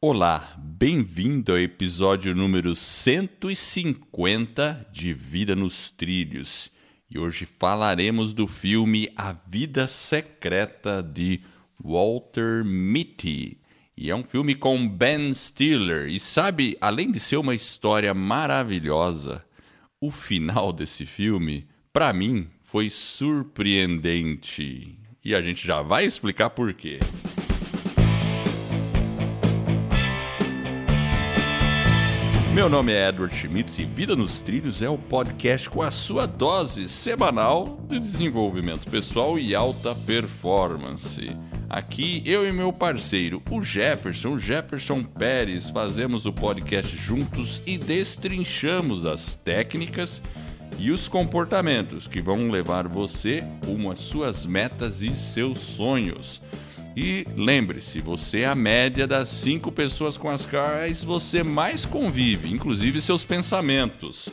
Olá, bem-vindo ao episódio número 150 de Vida nos Trilhos. E hoje falaremos do filme A Vida Secreta de Walter Mitty. E é um filme com Ben Stiller. E sabe, além de ser uma história maravilhosa, o final desse filme, para mim, foi surpreendente. E a gente já vai explicar por quê. Meu nome é Edward Schmitz e Vida nos Trilhos é o podcast com a sua dose semanal de desenvolvimento pessoal e alta performance. Aqui eu e meu parceiro, o Jefferson, Jefferson Pérez, fazemos o podcast juntos e destrinchamos as técnicas e os comportamentos que vão levar você rumo às suas metas e seus sonhos. E lembre-se, você é a média das cinco pessoas com as quais você mais convive, inclusive seus pensamentos.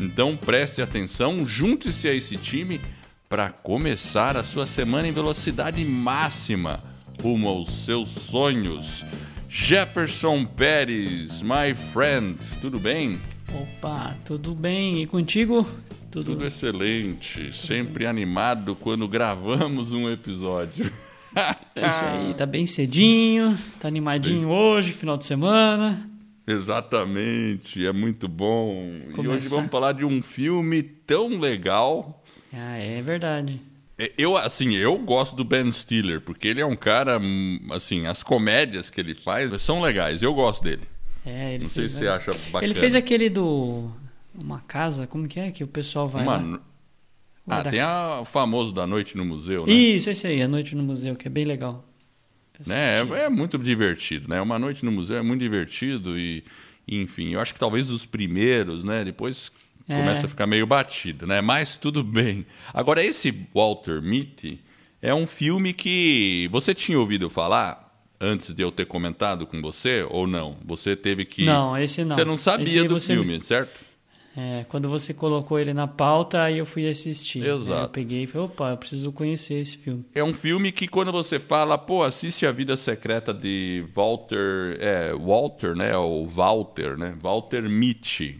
Então preste atenção, junte-se a esse time para começar a sua semana em velocidade máxima rumo aos seus sonhos. Jefferson Pérez, my friend, tudo bem? Opa, tudo bem? E contigo? Tudo, tudo excelente, sempre animado quando gravamos um episódio. É isso aí, tá bem cedinho, tá animadinho hoje, final de semana. Exatamente, é muito bom. Começar. E hoje vamos falar de um filme tão legal. Ah, é verdade. É, eu, assim, eu gosto do Ben Stiller, porque ele é um cara, hum, assim, as comédias que ele faz são legais, eu gosto dele. É, ele Não fez sei se você acha bacana. Ele fez aquele do... Uma casa, como que é que o pessoal vai Uma... lá? Ah, tem a, o famoso da Noite no Museu, né? Isso, esse aí, a Noite no Museu, que é bem legal. Né? É, é, muito divertido, né? Uma Noite no Museu é muito divertido e, enfim, eu acho que talvez os primeiros, né? Depois é. começa a ficar meio batido, né? Mas tudo bem. Agora, esse Walter Mitty é um filme que você tinha ouvido falar antes de eu ter comentado com você ou não? Você teve que... Não, esse não. Você não sabia do você... filme, certo? É, quando você colocou ele na pauta, aí eu fui assistir. Exato. eu peguei e falei, opa, eu preciso conhecer esse filme. É um filme que quando você fala, pô, assiste A Vida Secreta de Walter, é, Walter, né, ou Walter, né, Walter Mitty.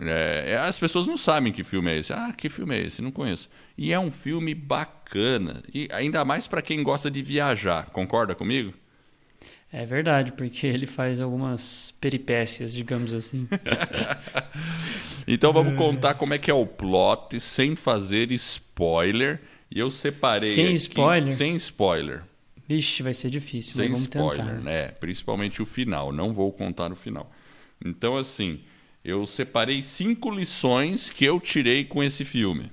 É, é, as pessoas não sabem que filme é esse. Ah, que filme é esse? Não conheço. E é um filme bacana, e ainda mais para quem gosta de viajar. Concorda comigo? É verdade, porque ele faz algumas peripécias, digamos assim. então vamos contar como é que é o plot sem fazer spoiler. E eu separei. Sem aqui, spoiler? Sem spoiler. Vixe, vai ser difícil. Sem vamos spoiler, tentar. né? Principalmente o final. Não vou contar o final. Então, assim, eu separei cinco lições que eu tirei com esse filme.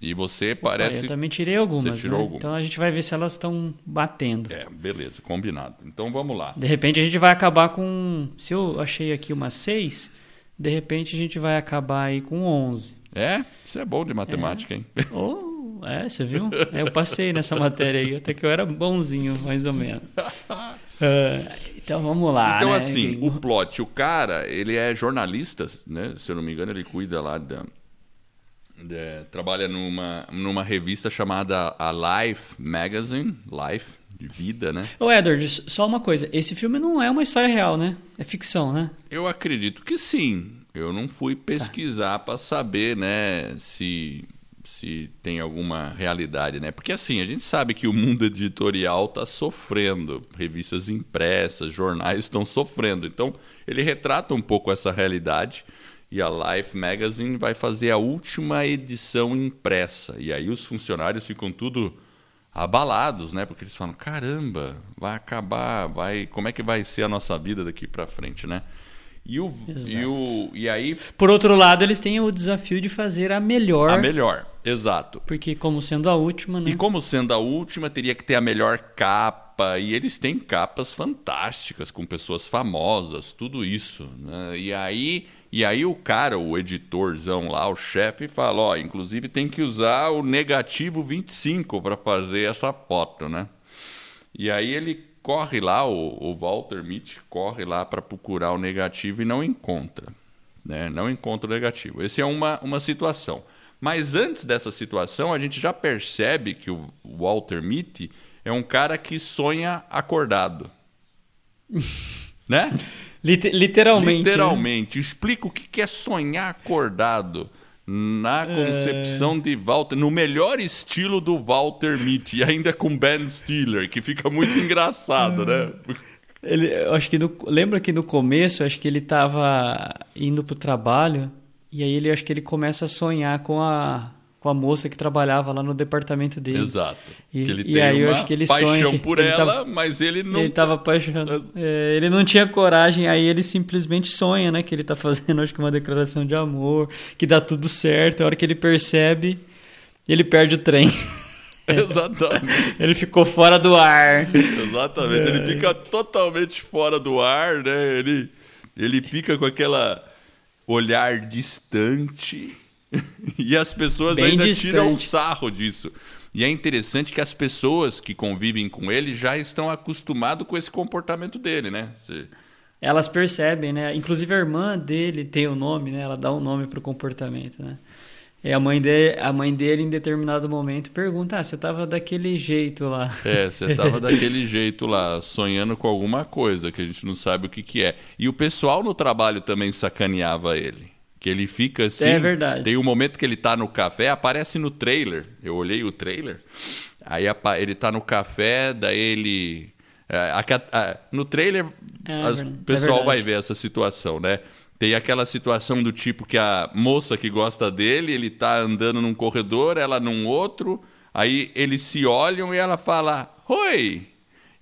E você parece. eu também tirei algumas. Você tirou né? algumas. Então a gente vai ver se elas estão batendo. É, beleza, combinado. Então vamos lá. De repente a gente vai acabar com. Se eu achei aqui umas seis, de repente a gente vai acabar aí com onze. É? Isso é bom de matemática, é. hein? Oh, é, você viu? É, eu passei nessa matéria aí, até que eu era bonzinho, mais ou menos. Uh, então vamos lá. Então, né? assim, o plot, o cara, ele é jornalista, né? Se eu não me engano, ele cuida lá da é, trabalha numa, numa revista chamada a Life Magazine, Life, de vida, né? Ô Edward, só uma coisa, esse filme não é uma história real, né? É ficção, né? Eu acredito que sim. Eu não fui pesquisar tá. para saber, né, se se tem alguma realidade, né? Porque assim, a gente sabe que o mundo editorial está sofrendo, revistas impressas, jornais estão sofrendo. Então, ele retrata um pouco essa realidade e a Life Magazine vai fazer a última edição impressa. E aí os funcionários ficam tudo abalados, né? Porque eles falam: "Caramba, vai acabar, vai, como é que vai ser a nossa vida daqui para frente, né?" E o, e o e aí Por outro lado, eles têm o desafio de fazer a melhor. A melhor, exato. Porque como sendo a última, né? E como sendo a última, teria que ter a melhor capa, e eles têm capas fantásticas com pessoas famosas, tudo isso, né? E aí e aí o cara, o editorzão lá, o chefe, fala, ó, inclusive tem que usar o negativo 25 para fazer essa foto, né? E aí ele corre lá, o, o Walter Mitty corre lá para procurar o negativo e não encontra, né? Não encontra o negativo. Essa é uma, uma situação. Mas antes dessa situação, a gente já percebe que o Walter Mitty é um cara que sonha acordado. né? Liter- literalmente. Literalmente. Explica o que é sonhar acordado na concepção de Walter, no melhor estilo do Walter Mitty, e ainda com Ben Stiller, que fica muito engraçado, né? Ele, acho que no- lembra que no começo, acho que ele tava indo pro trabalho e aí ele acho que ele começa a sonhar com a com a moça que trabalhava lá no departamento dele. Exato. E- que ele e tem aí eu acho que ele paixão por ele ela, tava- mas ele não. Ele tava apaixonado. É, ele não tinha coragem, aí ele simplesmente sonha, né? Que ele tá fazendo, acho que uma declaração de amor, que dá tudo certo. A hora que ele percebe, ele perde o trem. Exatamente. ele ficou fora do ar. Exatamente. É. Ele fica totalmente fora do ar, né? Ele, ele fica com aquela olhar distante e as pessoas Bem ainda distante. tiram um sarro disso. E é interessante que as pessoas que convivem com ele já estão acostumadas com esse comportamento dele, né? Você- Elas percebem, né? Inclusive a irmã dele tem o nome, né? Ela dá um nome pro comportamento, né? E a mãe dele, a mãe dele em determinado momento pergunta: "Ah, você tava daquele jeito lá?" É, você tava daquele jeito lá, sonhando com alguma coisa que a gente não sabe o que, que é. E o pessoal no trabalho também sacaneava ele. Que ele fica assim. É verdade. Tem um momento que ele tá no café, aparece no trailer. Eu olhei o trailer. Aí ele tá no café, daí ele. é, no trailer, É o é pessoal verdade. vai ver essa situação, né? Tem aquela situação do tipo que a moça que gosta dele, ele tá andando num corredor, ela num outro, aí eles se olham e ela fala, oi!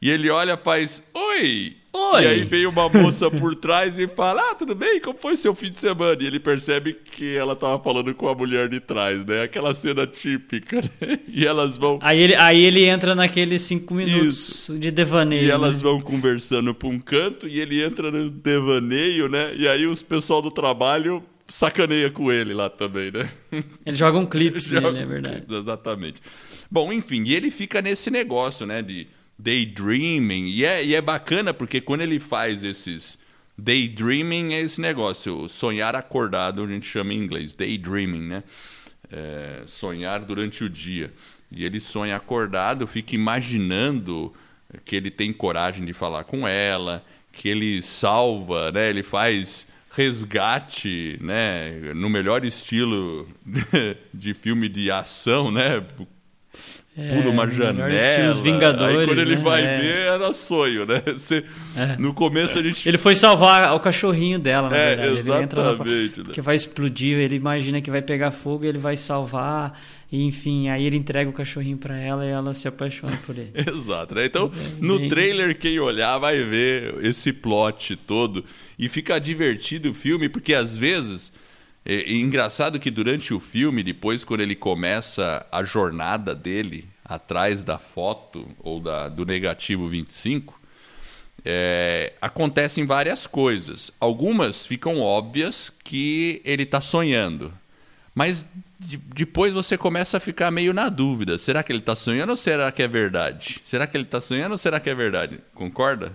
E ele olha faz, oi! Oi! E aí vem uma moça por trás e fala, ah, tudo bem? Como foi seu fim de semana? E ele percebe que ela tava falando com a mulher de trás, né? Aquela cena típica, né? E elas vão... Aí ele, aí ele entra naqueles cinco minutos de devaneio. E elas né? vão conversando pra um canto e ele entra no devaneio, né? E aí os pessoal do trabalho sacaneia com ele lá também, né? Eles jogam clipes Joga- nele, é verdade. Exatamente. Bom, enfim, e ele fica nesse negócio, né? De daydreaming. E é, e é bacana porque quando ele faz esses. Daydreaming é esse negócio, sonhar acordado, a gente chama em inglês, daydreaming, né? É, sonhar durante o dia. E ele sonha acordado, fica imaginando que ele tem coragem de falar com ela, que ele salva, né? Ele faz resgate, né? No melhor estilo de filme de ação, né? Pula uma É, janela. Os Vingadores, Aí quando ele né? vai É. ver, era sonho, né? Você- É. No começo a gente. Ele foi salvar o cachorrinho dela, na É, verdade. Ele entra na- exatamente, né? que vai explodir, ele imagina que vai pegar fogo, ele vai salvar, e enfim, aí ele entrega o cachorrinho pra ela e ela se apaixona por ele. Exato, né? Então, no bem- trailer, quem olhar vai ver esse plot todo. E fica divertido o filme, porque às vezes. É, é engraçado que durante o filme, depois, quando ele começa a jornada dele atrás da foto ou da, do negativo 25, é, acontecem várias coisas. Algumas ficam óbvias que ele está sonhando. Mas de- depois você começa a ficar meio na dúvida. Será que ele está sonhando ou será que é verdade? Será que ele está sonhando ou será que é verdade? Concorda?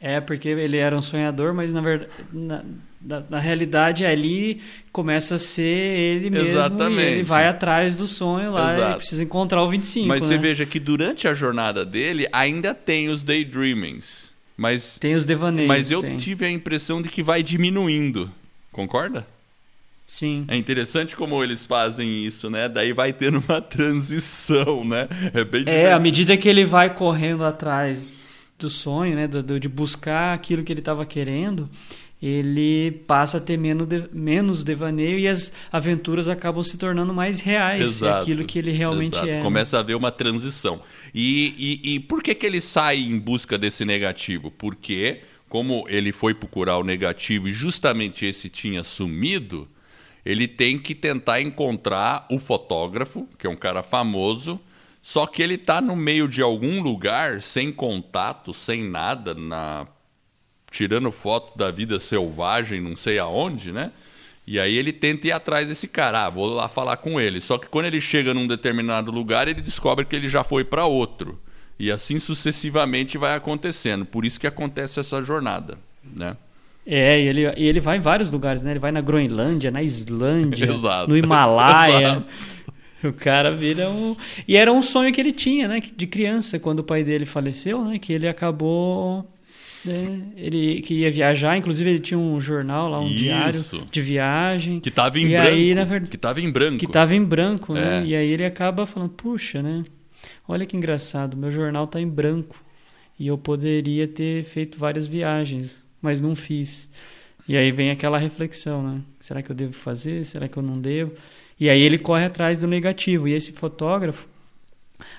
É, porque ele era um sonhador, mas na verdade, na, na, na realidade ali começa a ser ele mesmo Exatamente. e ele vai atrás do sonho lá Exato. e precisa encontrar o 25, Mas você né? veja que durante a jornada dele ainda tem os daydreamings. Mas, Tem os devaneios. mas eu tem. tive a impressão de que vai diminuindo. Concorda? Sim. É interessante como eles fazem isso, né? Daí vai tendo uma transição, né? É bem É, à medida que ele vai correndo atrás do sonho, né, do, do- de buscar aquilo que ele estava querendo, ele passa a ter menos, de- menos devaneio e as aventuras acabam se tornando mais reais, Exato, aquilo que ele realmente exato. é. Começa a haver uma transição. E, e, e por que, que ele sai em busca desse negativo? Porque, como ele foi procurar o negativo e justamente esse tinha sumido, ele tem que tentar encontrar o fotógrafo, que é um cara famoso, só que ele está no meio de algum lugar, sem contato, sem nada, na tirando foto da vida selvagem, não sei aonde, né? E aí ele tenta ir atrás desse cara, ah, vou lá falar com ele. Só que quando ele chega num determinado lugar, ele descobre que ele já foi para outro. E assim sucessivamente vai acontecendo. Por isso que acontece essa jornada, né? É, e ele, e ele vai em vários lugares, né? Ele vai na Groenlândia, na Islândia, Exato. no Himalaia. Exato. O cara vira um. E era um sonho que ele tinha, né? De criança, quando o pai dele faleceu, né? Que ele acabou É, ele que ia viajar, inclusive ele tinha um jornal lá, um Isso. diário de viagem. Que tava em E branco. aí, na verdade- Que tava em branco. Que estava em branco, né? É. E aí ele acaba falando, puxa, né? Olha que engraçado, meu jornal tá em branco. E eu poderia ter feito várias viagens, mas não fiz. E aí vem aquela reflexão, né? Será que eu devo fazer? Será que eu não devo? E aí ele corre atrás do negativo. E esse fotógrafo,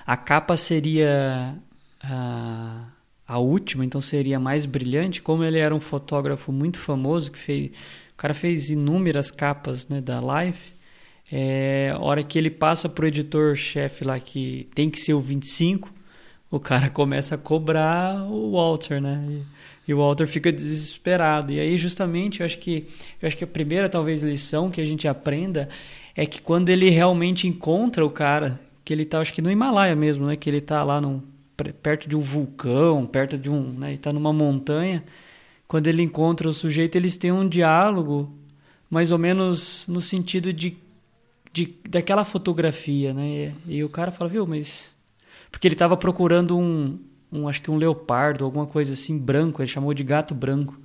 a capa seria a, a última, então seria mais brilhante. Como ele era um fotógrafo muito famoso, que fez, o cara fez inúmeras capas né, da Life. É, hora que ele passa pro editor-chefe lá que tem que ser o 25, o cara começa a cobrar o Walter, né? E, e o Walter fica desesperado. E aí, justamente, eu acho que eu acho que a primeira talvez lição que a gente aprenda é que quando ele realmente encontra o cara, que ele tá, acho que no Himalaia mesmo, né? Que ele tá lá num, perto de um vulcão, perto de um, né? Ele tá numa montanha. Quando ele encontra o sujeito, eles têm um diálogo mais ou menos no sentido de, de daquela fotografia, né? E, e o cara fala, viu, mas porque ele estava procurando um, um, acho que um leopardo, alguma coisa assim, branco, ele chamou de gato branco.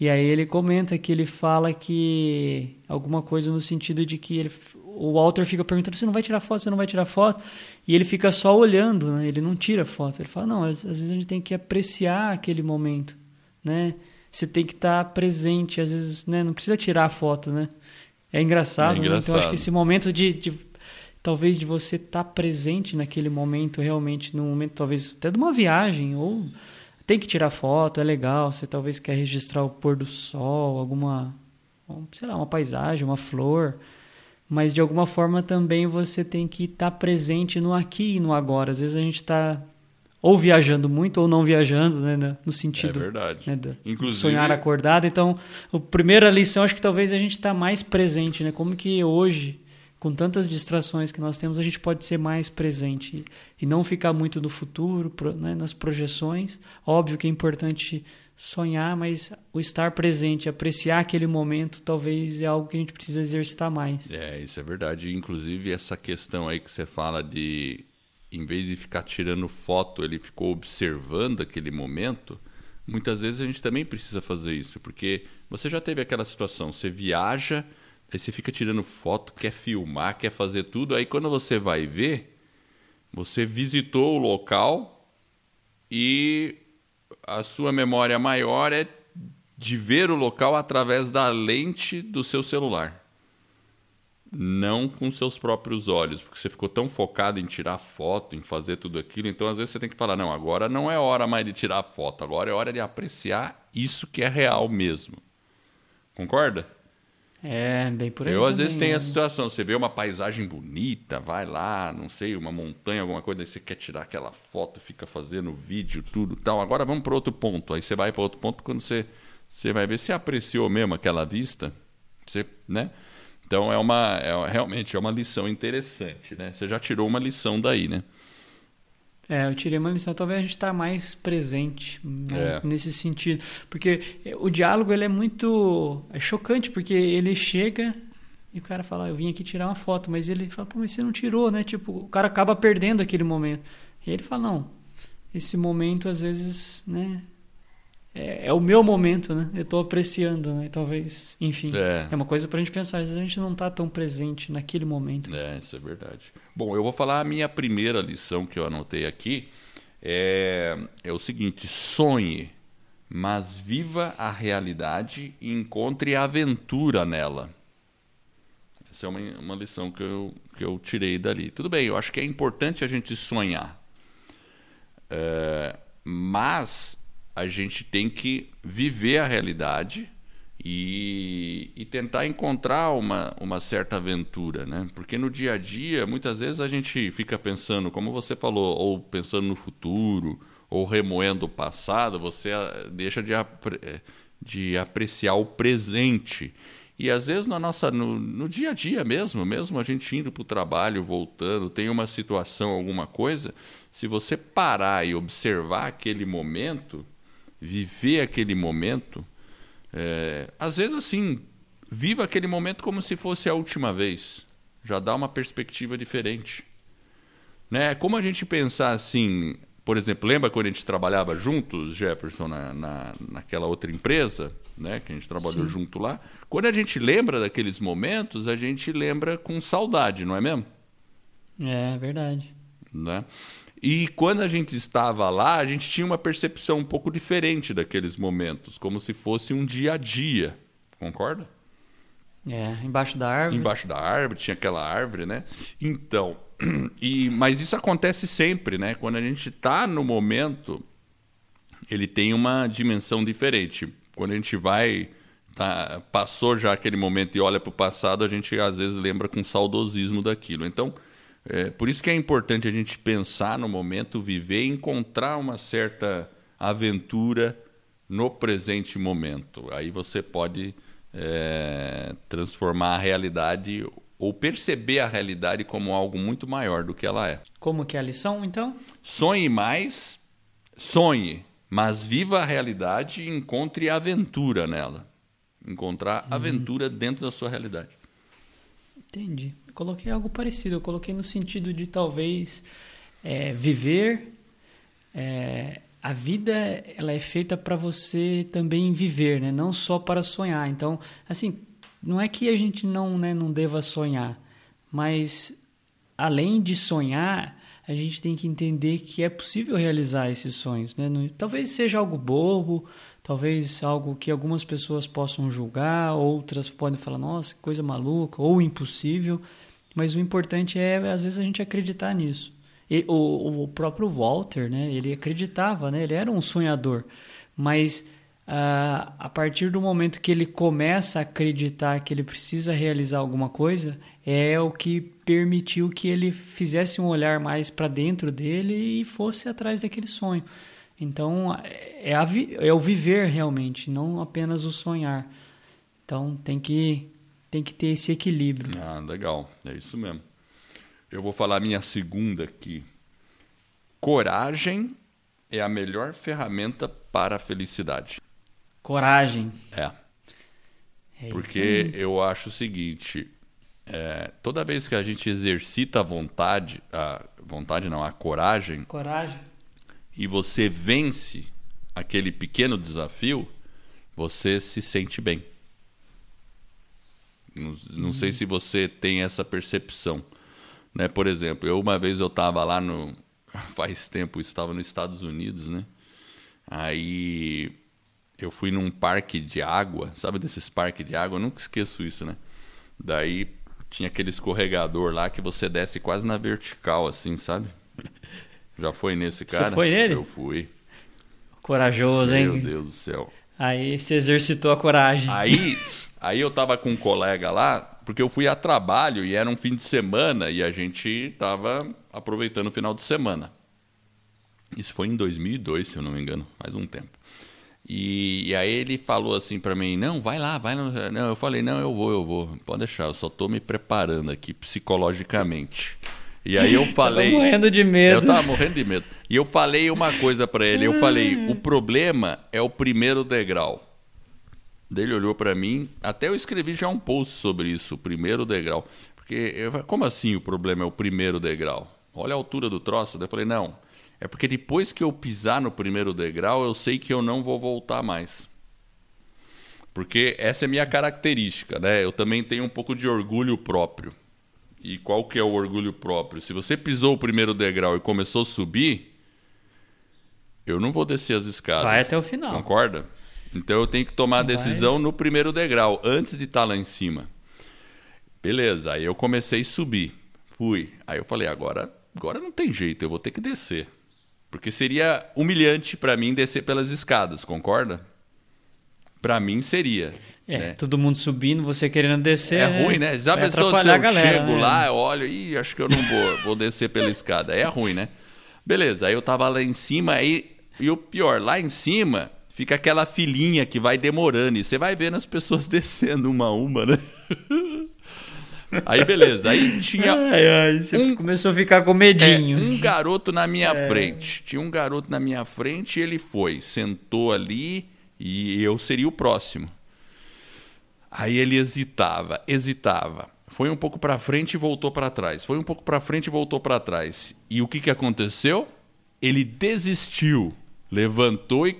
E aí ele comenta que ele fala que alguma coisa no sentido de que ele, o Walter fica perguntando: você não vai tirar foto, você não vai tirar foto? E ele fica só olhando, né? ele não tira foto. Ele fala: não, às, às vezes a gente tem que apreciar aquele momento, né? Você tem que estar presente, às vezes, né? Não precisa tirar a foto, né? É engraçado, É né? Então acho engraçado. que esse momento de, de talvez de você estar presente naquele momento realmente, no momento talvez até de uma viagem ou tem que tirar foto, é legal, você talvez quer registrar o pôr do sol, alguma, sei lá, uma paisagem, uma flor, mas de alguma forma também você tem que estar presente no aqui e no agora. Às vezes a gente está ou viajando muito ou não viajando, né, no- no É sentido verdade. né, Inclusive, sonhar acordado. Então, a primeira lição acho que talvez a gente está mais presente, né? Como que hoje, com tantas distrações que nós temos, a gente pode ser mais presente e não ficar muito no futuro, né, nas projeções. Óbvio que é importante sonhar, mas o estar presente, apreciar aquele momento, talvez é algo que a gente precisa exercitar mais. É, isso é verdade. Inclusive, essa questão aí que você fala de, em vez de ficar tirando foto, ele ficou observando aquele momento. Muitas vezes a gente também precisa fazer isso, porque você já teve aquela situação, você viaja, aí você fica tirando foto, quer filmar, quer fazer tudo, aí quando você vai ver, você visitou o local e a sua memória maior é de ver o local através da lente do seu celular não com seus próprios olhos, porque você ficou tão focado em tirar foto, em fazer tudo aquilo, então às vezes você tem que falar, não, agora não é hora mais de tirar foto, agora é hora de apreciar isso que é real mesmo. Concorda? É, bem por aí. Eu às também, vezes tenho né? essa situação, você vê uma paisagem bonita, vai lá, não sei, uma montanha, alguma coisa, aí você quer tirar aquela foto, fica fazendo vídeo, tudo tal. Agora vamos para outro ponto. Aí você vai para outro ponto quando você, você vai ver se apreciou mesmo aquela vista, você, né? Então é uma é, realmente é uma lição interessante, né? Você já tirou uma lição daí, né? É, eu tirei uma lição. Talvez a gente está mais presente né, É. nesse sentido. Porque o diálogo ele é muito é chocante, porque ele chega e o cara fala, "Ah, eu vim aqui tirar uma foto, mas ele fala, pô, mas você não tirou, né? Tipo, o cara acaba perdendo aquele momento. E ele fala, não, esse momento às vezes, né? É, é o meu momento, né? Eu estou apreciando, né? Talvez, enfim. É. É uma coisa pra gente pensar. Às vezes a gente não tá tão presente naquele momento. É, isso é verdade. Bom, eu vou falar a minha primeira lição que eu anotei aqui. É, é o seguinte: sonhe, mas viva a realidade e encontre aventura nela. Essa é uma, uma lição que eu, que eu tirei dali. Tudo bem, eu acho que é importante a gente sonhar. É, mas a gente tem que viver a realidade e, e tentar encontrar uma, uma certa aventura, né? Porque no dia a dia, muitas vezes a gente fica pensando, como você falou, ou pensando no futuro, ou remoendo o passado, você ah, deixa de, eh, de apreciar o presente. E às vezes na nossa, no, no dia a dia mesmo, mesmo a gente indo para o trabalho, voltando, tem uma situação, alguma coisa, se você parar e observar aquele momento, viver aquele momento, é, às vezes assim, viva aquele momento como se fosse a última vez. Já dá uma perspectiva diferente. Né? Como a gente pensar assim, Por exemplo, lembra quando a gente trabalhava juntos, Jefferson, na, na, naquela outra empresa, né, que a gente trabalhou Sim. junto lá? Quando a gente lembra daqueles momentos, a gente lembra com saudade, não é mesmo? É verdade. Né? E quando a gente estava lá, a gente tinha uma percepção um pouco diferente daqueles momentos, como se fosse um dia a dia. Concorda? É, embaixo da árvore. Embaixo da árvore, tinha aquela árvore, né? Então, e, mas isso acontece sempre, né? Quando a gente está no momento, ele tem uma dimensão diferente. Quando a gente vai, tá, passou já aquele momento e olha para o passado, a gente às vezes lembra com saudosismo daquilo. Então, é, por isso que é importante a gente pensar no momento, viver e encontrar uma certa aventura no presente momento. Aí você pode é, transformar a realidade ou perceber a realidade como algo muito maior do que ela é. Como que é a lição, então? Sonhe mais, sonhe, mas viva a realidade e encontre aventura nela. Encontrar uhum. aventura dentro da sua realidade. Entendi. Coloquei algo parecido. Eu coloquei no sentido de talvez é, viver é, a vida ela é feita para você também viver, né? Não só para sonhar. Então, assim, não é que a gente não, né, não deva sonhar, mas além de sonhar, a gente tem que entender que é possível realizar esses sonhos, né? Talvez seja algo bobo, talvez algo que algumas pessoas possam julgar, outras podem falar, nossa, que coisa maluca ou impossível, mas o importante é às vezes a gente acreditar nisso. E, o, o próprio Walter, né, ele acreditava, né, ele era um sonhador, mas uh, a partir do momento que ele começa a acreditar que ele precisa realizar alguma coisa, é o que permitiu que ele fizesse um olhar mais para dentro dele e fosse atrás daquele sonho. Então, é, a, é o viver realmente, não apenas o sonhar. Então, tem que, tem que ter esse equilíbrio. Ah, legal. É isso mesmo. Eu vou falar minha segunda aqui. Coragem é a melhor ferramenta para a felicidade. Coragem. É. é Porque eu acho o seguinte: é, toda vez que a gente exercita a vontade, a vontade não, a coragem. Coragem. E você vence aquele pequeno desafio, você se sente bem. Não, não uhum. sei se você tem essa percepção. Né? Por exemplo, eu uma vez eu estava lá no. Faz tempo, isso estava nos Estados Unidos, né? Aí eu fui num parque de água, sabe desses parques de água? Eu nunca esqueço isso, né? Daí tinha aquele escorregador lá que você desce quase na vertical, assim, sabe? Já foi nesse cara? Você foi nele? Eu fui. Corajoso, hein? Meu Deus do céu. Aí você exercitou a coragem. Aí, aí eu tava com um colega lá, porque eu fui a trabalho e era um fim de semana e a gente estava aproveitando o final de semana. Isso foi em 2002, se eu não me engano, faz um tempo. E, e aí ele falou assim para mim: Não, vai lá, vai lá. Não, eu falei: Não, eu vou, eu vou. Pode deixar, eu só tô me preparando aqui psicologicamente. E aí eu falei. Eu morrendo de medo. Eu tava morrendo de medo. E eu falei uma coisa para ele: Eu falei, o problema é o primeiro degrau. Dele olhou para mim, até eu escrevi já um post sobre isso, o primeiro degrau. Porque, eu, como assim o problema é o primeiro degrau? Olha a altura do troço. Daí eu falei, não, é porque depois que eu pisar no primeiro degrau, eu sei que eu não vou voltar mais. Porque essa é minha característica, né? Eu também tenho um pouco de orgulho próprio. E qual que é o orgulho próprio? Se você pisou o primeiro degrau e começou a subir, eu não vou descer as escadas. Vai até o final. Concorda? Então eu tenho que tomar a decisão no primeiro degrau, antes de estar tá lá em cima. Beleza, aí eu comecei a subir. Fui. Aí eu falei, agora, agora não tem jeito, eu vou ter que descer. Porque seria humilhante para mim descer pelas escadas, concorda? Para mim seria. É, né? todo mundo subindo, você querendo descer. É né? ruim, né? Já Vai pensou se eu galera, chego né? lá, eu olho e acho que eu não vou, vou descer pela escada. É ruim, né? Beleza, aí eu tava lá em cima aí, e o pior, lá em cima fica aquela filinha que vai demorando e você vai vendo as pessoas descendo uma a uma, né? Aí beleza, aí tinha. Ai, ai, você um, começou a ficar com medinho. É, um garoto na minha é. frente. Tinha um garoto na minha frente e ele foi, sentou ali e eu seria o próximo. Aí ele hesitava, hesitava. Foi um pouco para frente e voltou para trás. Foi um pouco para frente e voltou para trás. E o que, que aconteceu? ele desistiu, levantou e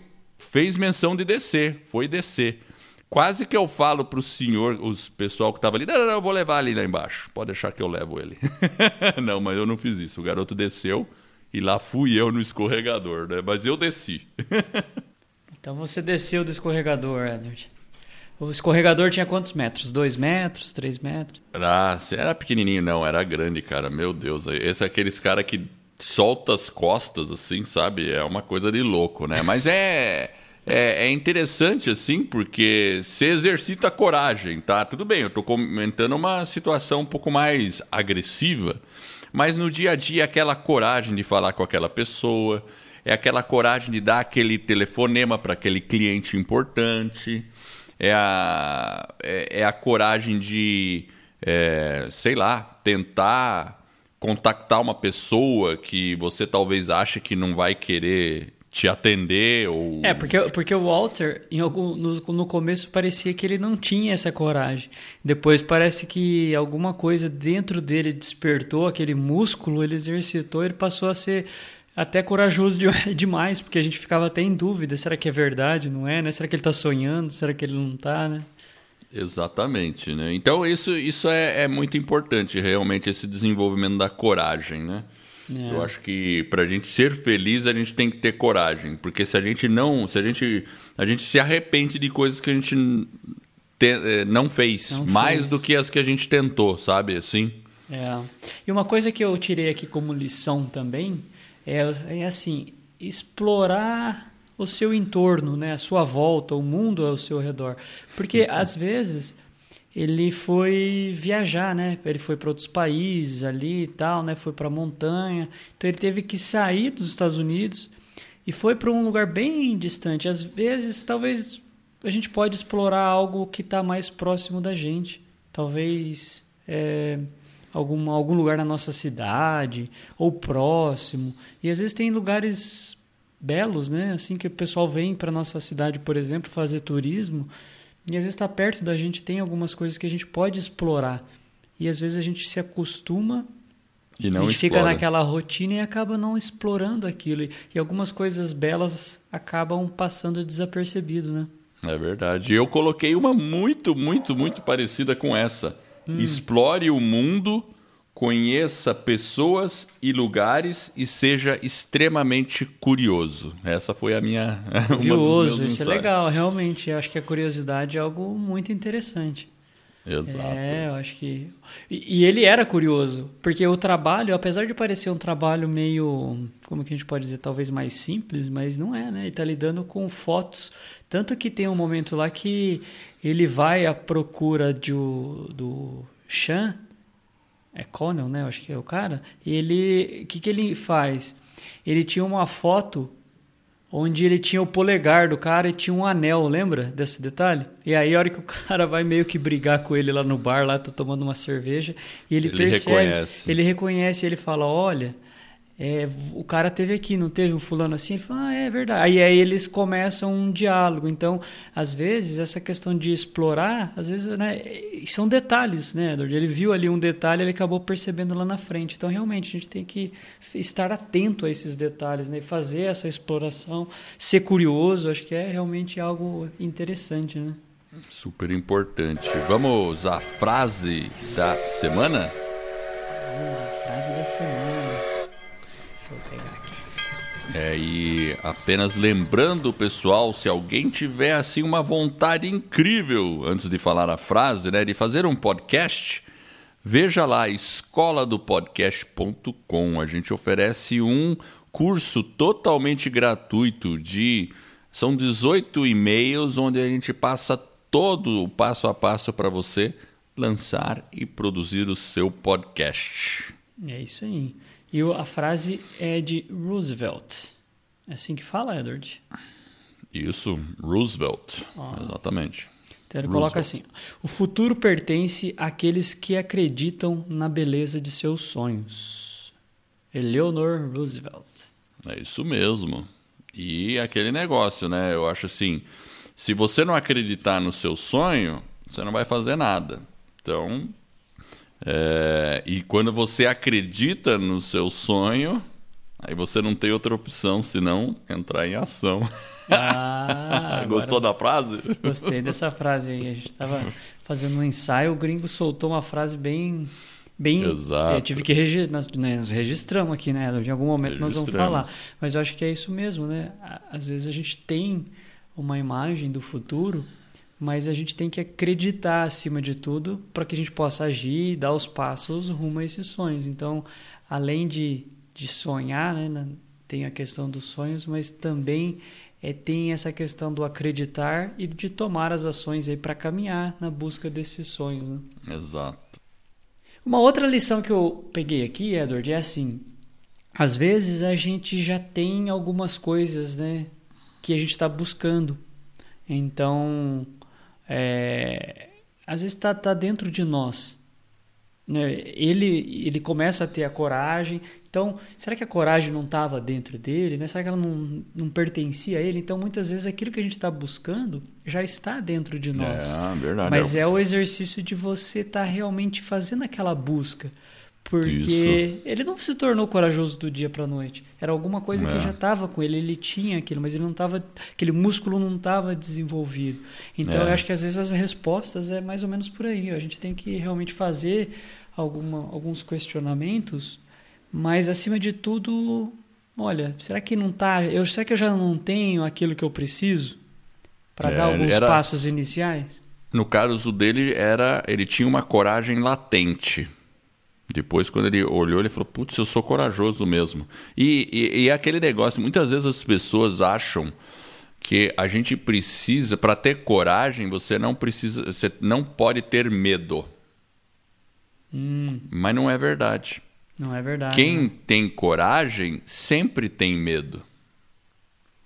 fez menção de descer, foi descer. Quase que eu falo pro senhor, os pessoal que tava ali, não, não, não, eu vou levar ali lá embaixo. Pode deixar que eu levo ele. não, mas eu não fiz isso. O garoto desceu e lá fui eu no escorregador, né? Mas eu desci. então você desceu do escorregador, Edward. O escorregador tinha quantos metros? Dois metros? Três metros? Ah, era pequenininho, não. Era grande, cara. Meu Deus. Esse é aqueles cara que solta as costas, assim, sabe? É uma coisa de louco, né? Mas é é, é, interessante, assim, porque você exercita coragem, tá? Tudo bem, eu estou comentando uma situação um pouco mais agressiva, mas no dia a dia, aquela coragem de falar com aquela pessoa, é aquela coragem de dar aquele telefonema para aquele cliente importante, é a, é, é a coragem de, é, sei lá, tentar contactar uma pessoa que você talvez ache que não vai querer te atender ou é porque porque o Walter em algum no, no começo parecia que ele não tinha essa coragem. Depois parece que alguma coisa dentro dele despertou aquele músculo ele exercitou ele passou a ser até corajoso de, demais porque a gente ficava até em dúvida será que é verdade não é né? Será que ele está sonhando? Será que ele não está né? Exatamente né? Então isso isso é, é muito importante realmente esse desenvolvimento da coragem né é. Eu acho que para a gente ser feliz a gente tem que ter coragem, porque se a gente não, se a gente a gente se arrepende de coisas que a gente te, eh, não fez, não mais fez. do que as que a gente tentou, sabe? Assim. É. E uma coisa que eu tirei aqui como lição também é, é assim explorar o seu entorno, né, a sua volta, o mundo ao seu redor, porque uhum. às vezes ele foi viajar, né? Ele foi para outros países ali e tal, né? Foi para montanha. Então ele teve que sair dos Estados Unidos e foi para um lugar bem distante. Às vezes, talvez a gente pode explorar algo que está mais próximo da gente. Talvez é, algum, algum lugar na nossa cidade ou próximo. E às vezes tem lugares belos, né? Assim que o pessoal vem para nossa cidade, por exemplo, fazer turismo e às vezes está perto da gente, tem algumas coisas que a gente pode explorar. E às vezes a gente se acostuma e não a gente explora. fica naquela rotina e acaba não explorando aquilo. E algumas coisas belas acabam passando desapercebido, né? É verdade. Eu coloquei uma muito, muito, muito parecida com essa. Hum. Explore o mundo conheça pessoas e lugares e seja extremamente curioso. Essa foi a minha. Curioso, isso é legal, realmente. Eu acho que a curiosidade é algo muito interessante. Exato. É, eu acho que. E, e, ele era curioso, porque o trabalho, apesar de parecer um trabalho meio. Como que a gente pode dizer? Talvez mais simples, mas não é, né? Ele está lidando com fotos. Tanto que tem um momento lá que ele vai à procura de, do Chan, é Connell, né? Eu acho que é o cara. Ele, o que, que ele faz? Ele tinha uma foto onde ele tinha o polegar do cara e tinha um anel, lembra desse detalhe? E aí a hora que o cara vai meio que brigar com ele lá no bar, lá tá tomando uma cerveja, e ele, ele percebe, reconhece. ele reconhece, ele fala, olha, é, o cara teve aqui, não teve um fulano assim? Ele fala, ah, é verdade. Aí, aí eles começam um diálogo. Então, às vezes, essa questão de explorar, às vezes, né, são detalhes, né, Edward? Ele viu ali um detalhe, ele acabou percebendo lá na frente. Então, realmente, a gente tem que estar atento a esses detalhes, né, fazer essa exploração, ser curioso, acho que é realmente algo interessante, né? Super importante. Vamos à frase da semana? a frase da semana. Deixa eu pegar aqui. É, e apenas lembrando, pessoal, se alguém tiver assim uma vontade incrível, antes de falar a frase, né, de fazer um podcast, veja lá escola do podcast.com. A gente oferece um curso totalmente gratuito de são 18 e-mails onde a gente passa todo o passo a passo para você lançar e produzir o seu podcast. É isso aí. E a frase é de Roosevelt. É assim que fala, Edward? Isso, Roosevelt. Exatamente. Então ele Roosevelt. coloca assim: O futuro pertence àqueles que acreditam na beleza de seus sonhos. Eleanor Roosevelt. É isso mesmo. E aquele negócio, né? Eu acho assim: se você não acreditar no seu sonho, você não vai fazer nada. Então, é, e quando você acredita no seu sonho, Aí você não tem outra opção senão entrar em ação. Ah, Gostou da frase? Gostei dessa frase aí. A gente estava fazendo um ensaio, o gringo soltou uma frase bem. Bem, Exato. eu tive que regi nós, né, nós registramos aqui, né? Em algum momento nós vamos falar. Mas eu acho que é isso mesmo, né? Às vezes a gente tem uma imagem do futuro, mas a gente tem que acreditar acima de tudo para que a gente possa agir e dar os passos rumo a esses sonhos. Então, além de, de sonhar, né? Tem a questão dos sonhos, mas também é, tem essa questão do acreditar e de tomar as ações aí para caminhar na busca desses sonhos. Né? Exato. Uma outra lição que eu peguei aqui, Edward, é assim: às vezes a gente já tem algumas coisas, né, que a gente está buscando. Então, é, às vezes está tá dentro de nós. Né? Ele, ele começa a ter a coragem. Então, será que a coragem não estava dentro dele? Né? Será que ela não, não pertencia a ele? Então, muitas vezes aquilo que a gente está buscando já está dentro de nós. É, verdade. Mas é o exercício de você estar realmente fazendo aquela busca. Porque Isso. ele não se tornou corajoso do dia para a noite. Era alguma coisa É. que já estava com ele, ele tinha aquilo, mas ele não estava, aquele músculo não estava desenvolvido. Então É. eu acho que às vezes as respostas é mais ou menos por aí. A gente tem que realmente fazer alguma, alguns questionamentos, mas acima de tudo, olha, será que não tá, eu será que eu já não tenho aquilo que eu preciso para É, dar alguns era- passos iniciais? No caso dele, era ele tinha uma coragem latente. Depois, quando ele olhou, ele falou: Putz, eu sou corajoso mesmo. E, e, e é aquele negócio: muitas vezes as pessoas acham que a gente precisa, para ter coragem, você não precisa, você não pode ter medo. Hum, Mas não é verdade. não é verdade. Quem né? tem coragem sempre tem medo.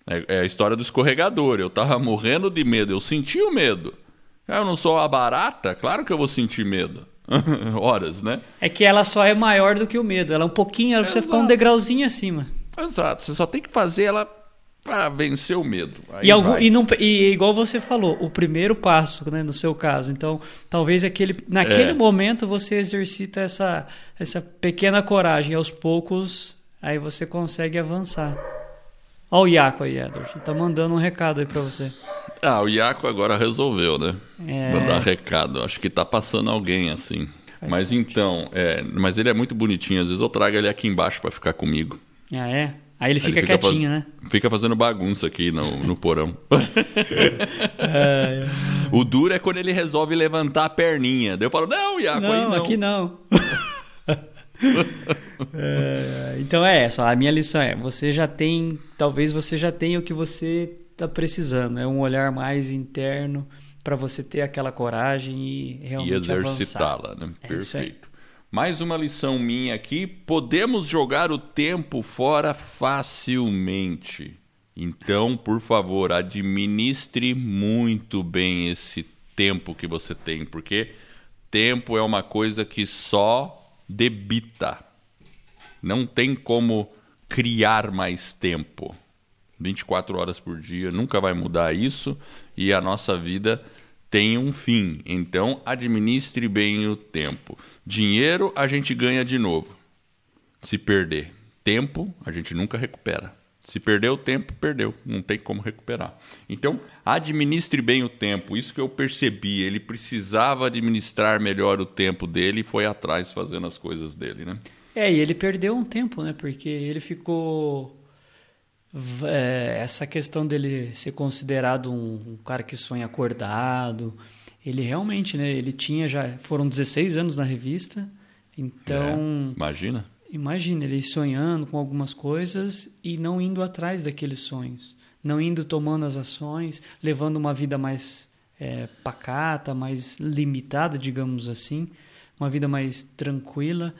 É, é a história do escorregador. Eu tava morrendo de medo, eu senti o medo. Eu não sou a barata, claro que eu vou sentir medo. Horas, né? É que ela só é maior do que o medo. Ela é um pouquinho, ela precisa ficar um Exato. degrauzinho acima. Exato, você só tem que fazer ela para vencer o medo. E, algum- e, não, e igual você falou, o primeiro passo, né, no seu caso. Então, talvez aquele, naquele É. momento você exercita essa, essa pequena coragem. Aos poucos, aí você consegue avançar. Olha o Iaco aí, Edward. Tá mandando um recado aí pra você. Ah, o Iaco agora resolveu, né? É. Mandar recado. Acho que tá passando alguém assim. Faz mas então, é, mas ele é muito bonitinho. Às vezes eu trago ele aqui embaixo para ficar comigo. Ah, é? Aí ele Aí fica, ele fica quietinho, faz- né? Fica fazendo bagunça aqui no, no porão. O duro é quando ele resolve levantar a perninha. Daí eu falo, não, Iaco, aí Não, não. aqui não. É, então é essa, a minha lição é, você já tem, talvez você já tenha o que você está precisando, é um olhar mais interno para você ter aquela coragem e E realmente exercitá-la, né? É. Perfeito. Mais uma lição minha aqui. Podemos jogar o tempo fora facilmente. Então, por favor, administre muito bem esse tempo que você tem, porque tempo é uma coisa que só debita. Não tem como criar mais tempo. 24 horas por dia, nunca vai mudar isso e a nossa vida tem um fim. Então, administre bem o tempo. Dinheiro a gente ganha de novo. Se perder tempo, a gente nunca recupera. Se perder o tempo, perdeu. Não tem como recuperar. Então, administre bem o tempo. Isso que eu percebi. Ele precisava administrar melhor o tempo dele e foi atrás fazendo as coisas dele, né? É, e ele perdeu um tempo, né? Porque ele ficou. é, essa questão dele ser considerado um, um cara que sonha acordado. Ele realmente, né? Ele tinha já. Foram 16 anos na revista. Então. É, imagina. Imagina ele sonhando com algumas coisas e não indo atrás daqueles sonhos, não indo tomando as ações, levando uma vida mais é, pacata, mais limitada, digamos assim, uma vida mais tranquila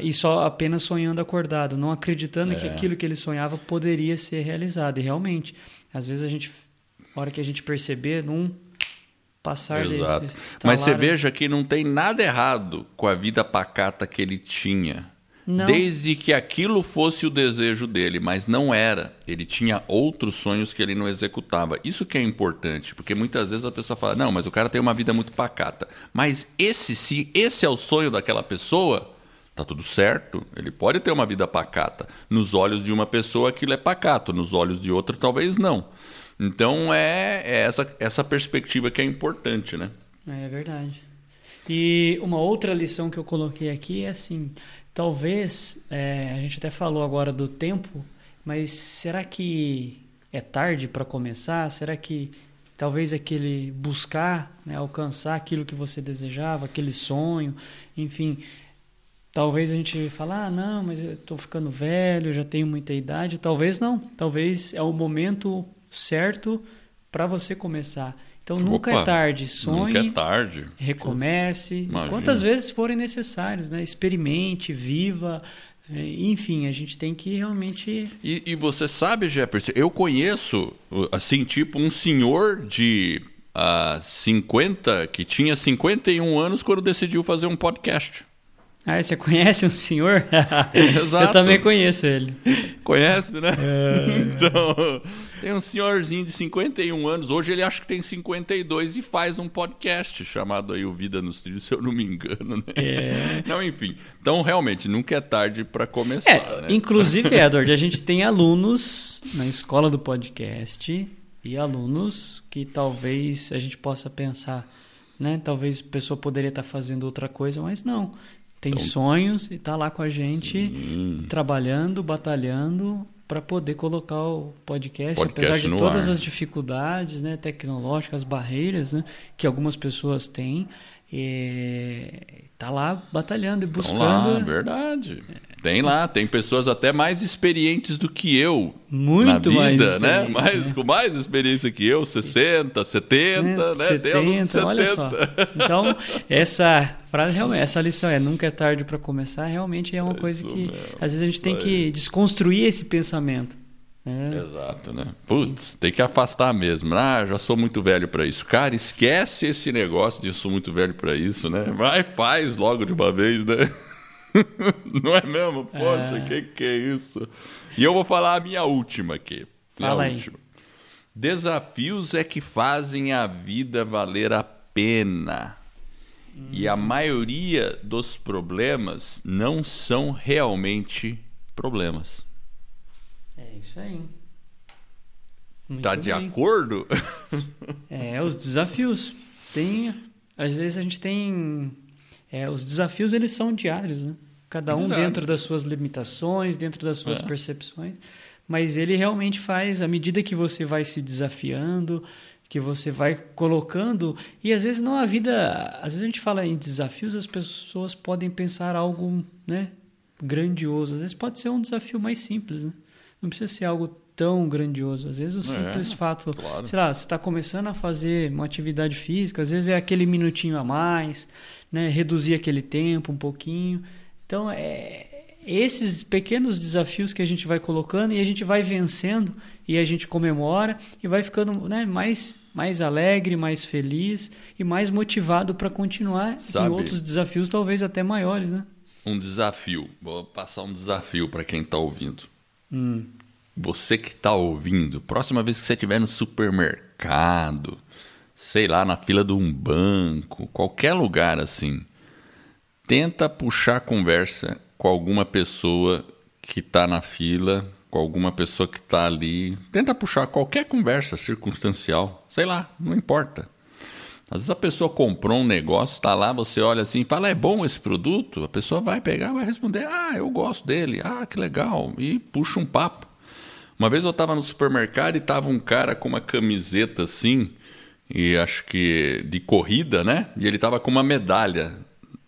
e só apenas sonhando acordado, não acreditando que É. aquilo que ele sonhava poderia ser realizado. E realmente, às vezes a gente, na hora que a gente perceber, num passar Exato. Mas você veja que não tem nada errado com a vida pacata que ele tinha. Não. Desde que aquilo fosse o desejo dele, mas não era. Ele tinha outros sonhos que ele não executava. Isso que é importante, porque muitas vezes a pessoa fala: "Não, mas o cara tem uma vida muito pacata". Mas esse se esse é o sonho daquela pessoa, Tá tudo certo. Ele pode ter uma vida pacata. Nos olhos de uma pessoa aquilo é pacato, nos olhos de outra talvez não. Então é, é essa, essa perspectiva que é importante, né? É verdade. E uma outra lição que eu coloquei aqui é assim: talvez, é, a gente até falou agora do tempo, mas será que é tarde para começar? Será que talvez aquele buscar, né, alcançar aquilo que você desejava, aquele sonho, enfim, talvez a gente fale, ah, não, mas eu estou ficando velho, já tenho muita idade. Talvez não, talvez é o momento certo para você começar. Então nunca é tarde. Sonhe. Nunca é tarde. Recomece. Imagina. Quantas vezes forem necessários, né? Experimente, viva. É, enfim, a gente tem que realmente. E, e você sabe, Jefferson, eu conheço, assim, tipo, um senhor de uh, ah, 50, que tinha 51 anos quando decidiu fazer um podcast. Ah, você conhece um senhor? Exato. Eu também conheço ele. Conhece, né? É... Então, tem um senhorzinho de 51 anos, hoje ele acha que tem 52 e faz um podcast chamado aí O Vida nos Trilhos, se eu não me engano, né? É... Não, enfim. Então, realmente, nunca é tarde para começar, é, né? Inclusive, Edward, a gente tem alunos na escola do podcast e alunos que talvez a gente possa pensar, né? Talvez a pessoa poderia estar fazendo outra coisa, mas não tem então, sonhos e está lá com a gente, sim. trabalhando, batalhando para poder colocar o podcast, podcast apesar de todas ar. as dificuldades né, tecnológicas, barreiras né, que algumas pessoas têm. Está lá batalhando e buscando. Lá, verdade. Tem lá, tem pessoas até mais experientes do que eu Muito na vida, mais né? Mais, né? Com mais experiência que eu, 60, 70, é, né? 70, 70, olha só. Então, essa frase, realmente, essa lição é nunca é tarde para começar, realmente é uma coisa que mesmo. às vezes a gente tem que desconstruir esse pensamento. É. Exato, né? Putz, tem que afastar mesmo. Ah, já sou muito velho para isso. Cara, esquece esse negócio de sou muito velho para isso, né? Vai, faz logo de uma vez, né? Não é mesmo? Poxa, o é. que, que é isso? E eu vou falar a minha última aqui. Minha Fala última. Aí. Desafios é que fazem a vida valer a pena. Hum. E a maioria dos problemas não são realmente problemas. É isso aí. Muito tá de bem. acordo? é, os desafios. Tem, às vezes a gente tem é, os desafios eles são diários, né? Cada um Exato. dentro das suas limitações, dentro das suas é. percepções. Mas ele realmente faz, à medida que você vai se desafiando, que você vai colocando. E às vezes não a vida. Às vezes a gente fala em desafios, as pessoas podem pensar algo né, grandioso. Às vezes pode ser um desafio mais simples, né? Não precisa ser algo tão grandioso. Às vezes o é, simples é, fato, claro. sei lá, você está começando a fazer uma atividade física, às vezes é aquele minutinho a mais, né, reduzir aquele tempo um pouquinho. Então, é esses pequenos desafios que a gente vai colocando e a gente vai vencendo e a gente comemora e vai ficando né, mais, mais alegre, mais feliz e mais motivado para continuar Sabe, em outros desafios, talvez até maiores. Né? Um desafio, vou passar um desafio para quem está ouvindo. Hum. Você que está ouvindo, próxima vez que você estiver no supermercado, sei lá, na fila de um banco, qualquer lugar assim, tenta puxar conversa com alguma pessoa que está na fila, com alguma pessoa que está ali. Tenta puxar qualquer conversa circunstancial, sei lá, não importa. Às vezes a pessoa comprou um negócio, está lá, você olha assim, fala, é bom esse produto? A pessoa vai pegar, vai responder, ah, eu gosto dele, ah, que legal, e puxa um papo. Uma vez eu estava no supermercado e estava um cara com uma camiseta assim, e acho que de corrida, né? E ele tava com uma medalha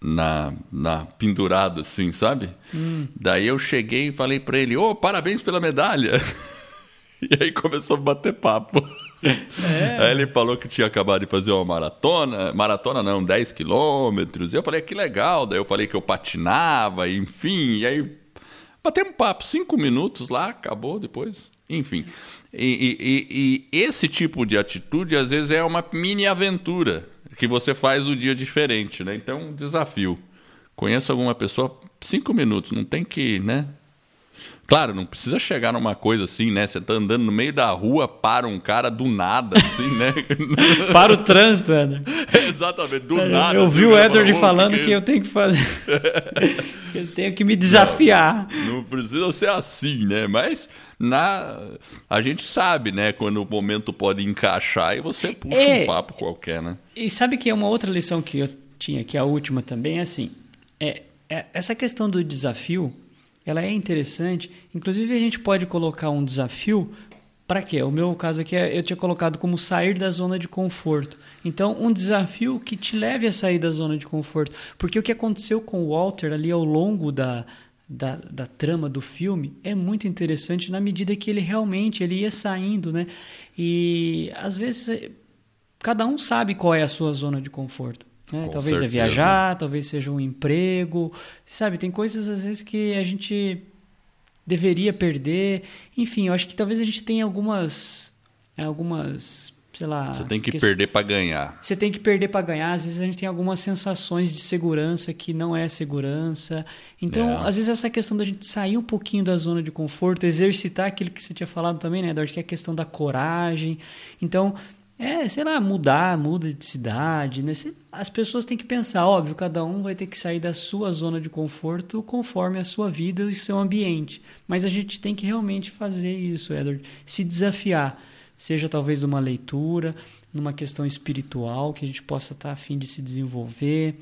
na, na pendurado assim, sabe? Hum. Daí eu cheguei e falei para ele: "Ô, oh, parabéns pela medalha". e aí começou a bater papo. É. Aí ele falou que tinha acabado de fazer uma maratona, maratona não, 10 quilômetros. E eu falei que legal. Daí eu falei que eu patinava, enfim. E aí batemos papo, cinco minutos lá, acabou depois. Enfim. E, e, e, esse tipo de atitude, às vezes, é uma mini aventura que você faz o dia diferente, né? Então, desafio. Conheço alguma pessoa, cinco minutos, não tem que, né? Claro, não precisa chegar numa coisa assim, né? Você tá andando no meio da rua, para um cara do nada, assim, né? para o trânsito, Edward. Exatamente, do nada. Eu assim, vi o né? Edward Fala, "Ô, falando que que eu tenho que fazer. eu tenho que me desafiar. Não precisa ser assim, né? Mas na a gente sabe, né, quando o momento pode encaixar e você puxa É. um papo qualquer, né? E sabe que é uma outra lição que eu tinha, que é a última também, é assim, é, é essa questão do desafio, ela é interessante. Inclusive a gente pode colocar um desafio para quê? O meu caso aqui é, eu tinha colocado como sair da zona de conforto. Então, um desafio que te leve a sair da zona de conforto. Porque o que aconteceu com o Walter ali ao longo da, da, da trama do filme é muito interessante na medida que ele realmente ele ia saindo, né? E às vezes cada um sabe qual é a sua zona de conforto. Né? Talvez é certeza. viajar, talvez seja um emprego, sabe? Tem coisas às vezes que a gente deveria perder. Enfim, eu acho que talvez a gente tenha algumas, algumas, sei lá. Você tem que ques- perder para ganhar. Você tem que perder para ganhar. Às vezes a gente tem algumas sensações de segurança que não é segurança. Então, É. às vezes essa questão da gente sair um pouquinho da zona de conforto, exercitar aquilo que você tinha falado também, né, Eduardo, que é a questão da coragem. Então, é, sei lá, mudar, muda de cidade, né? As pessoas têm que pensar, óbvio, cada um vai ter que sair da sua zona de conforto conforme a sua vida e seu ambiente. Mas a gente tem que realmente fazer isso, Edward, se desafiar, seja talvez numa leitura, numa questão espiritual que a gente possa estar a fim de se desenvolver,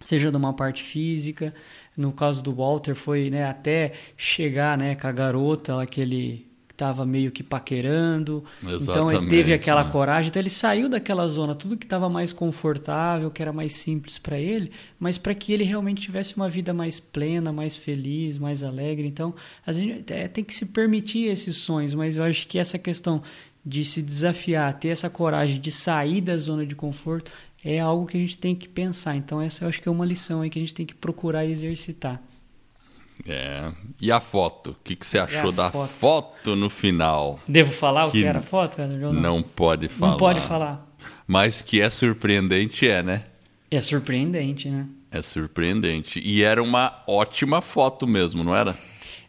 seja numa parte física. No caso do Walter foi, né, até chegar, né, com a garota lá que ele estava meio que paquerando. então ele teve Exatamente, aquela né? coragem, então ele saiu daquela zona, tudo que estava mais confortável, que era mais simples para ele, mas para que ele realmente tivesse uma vida mais plena, mais feliz, mais alegre. Então, a gente é, tem que se permitir esses sonhos, mas eu acho que essa questão de se desafiar, ter essa coragem de sair da zona de conforto é algo que a gente tem que pensar. Então, essa eu acho que é uma lição aí que a gente tem que procurar exercitar. É. E a foto? O que, que você achou da foto? foto no final? Devo falar o Que que era a foto? Ou Não pode falar. Não pode falar. Mas que é surpreendente é, né? É surpreendente, né? É surpreendente. E era uma ótima foto mesmo, não era?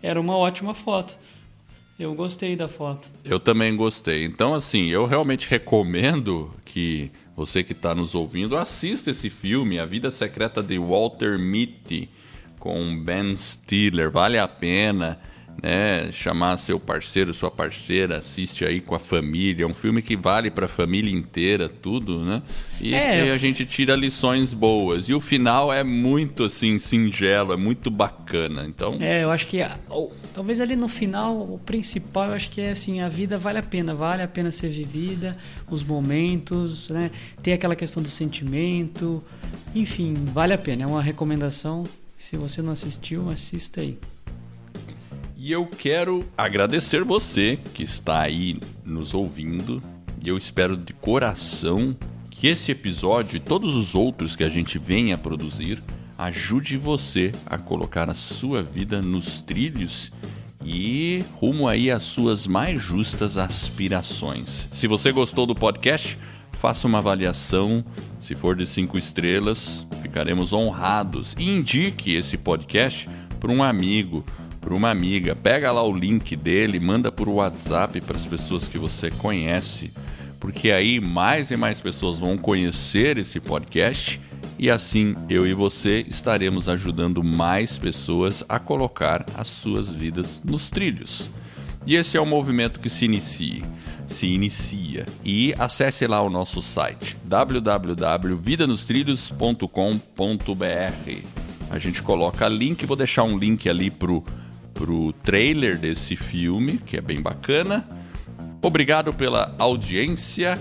Era uma ótima foto. Eu gostei da foto. Eu também gostei. Então, assim, eu realmente recomendo que você que está nos ouvindo assista esse filme, A Vida Secreta de Walter Mitty, com Ben Stiller. Vale a pena, né? Chamar seu parceiro, sua parceira, assiste aí com a família. É um filme que vale para a família inteira, tudo, né? E, É. e a gente tira lições boas. E o final é muito, assim, singelo, é muito bacana. Então, É, eu acho que talvez ali no final o principal eu acho que é assim a vida vale a pena, vale a pena ser vivida, os momentos, né? Tem aquela questão do sentimento, enfim, vale a pena. É uma recomendação. Se você não assistiu, assista aí. E eu quero agradecer você que está aí nos ouvindo. E eu espero de coração que esse episódio e todos os outros que a gente venha a produzir ajude você a colocar a sua vida nos trilhos e rumo aí às suas mais justas aspirações. Se você gostou do podcast, faça uma avaliação. Se for de cinco estrelas, ficaremos honrados. E indique esse podcast para um amigo, para uma amiga. Pega lá o link dele, manda por WhatsApp para as pessoas que você conhece, porque aí mais e mais pessoas vão conhecer esse podcast e assim eu e você estaremos ajudando mais pessoas a colocar as suas vidas nos trilhos. E esse é um movimento que se inicia, se inicia. E acesse lá o nosso site www.vidanostrilhos.com.br. A gente coloca link, vou deixar um link ali pro pro trailer desse filme, que é bem bacana. Obrigado pela audiência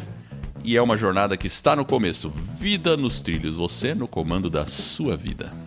e é uma jornada que está no começo. Vida nos trilhos, você no comando da sua vida.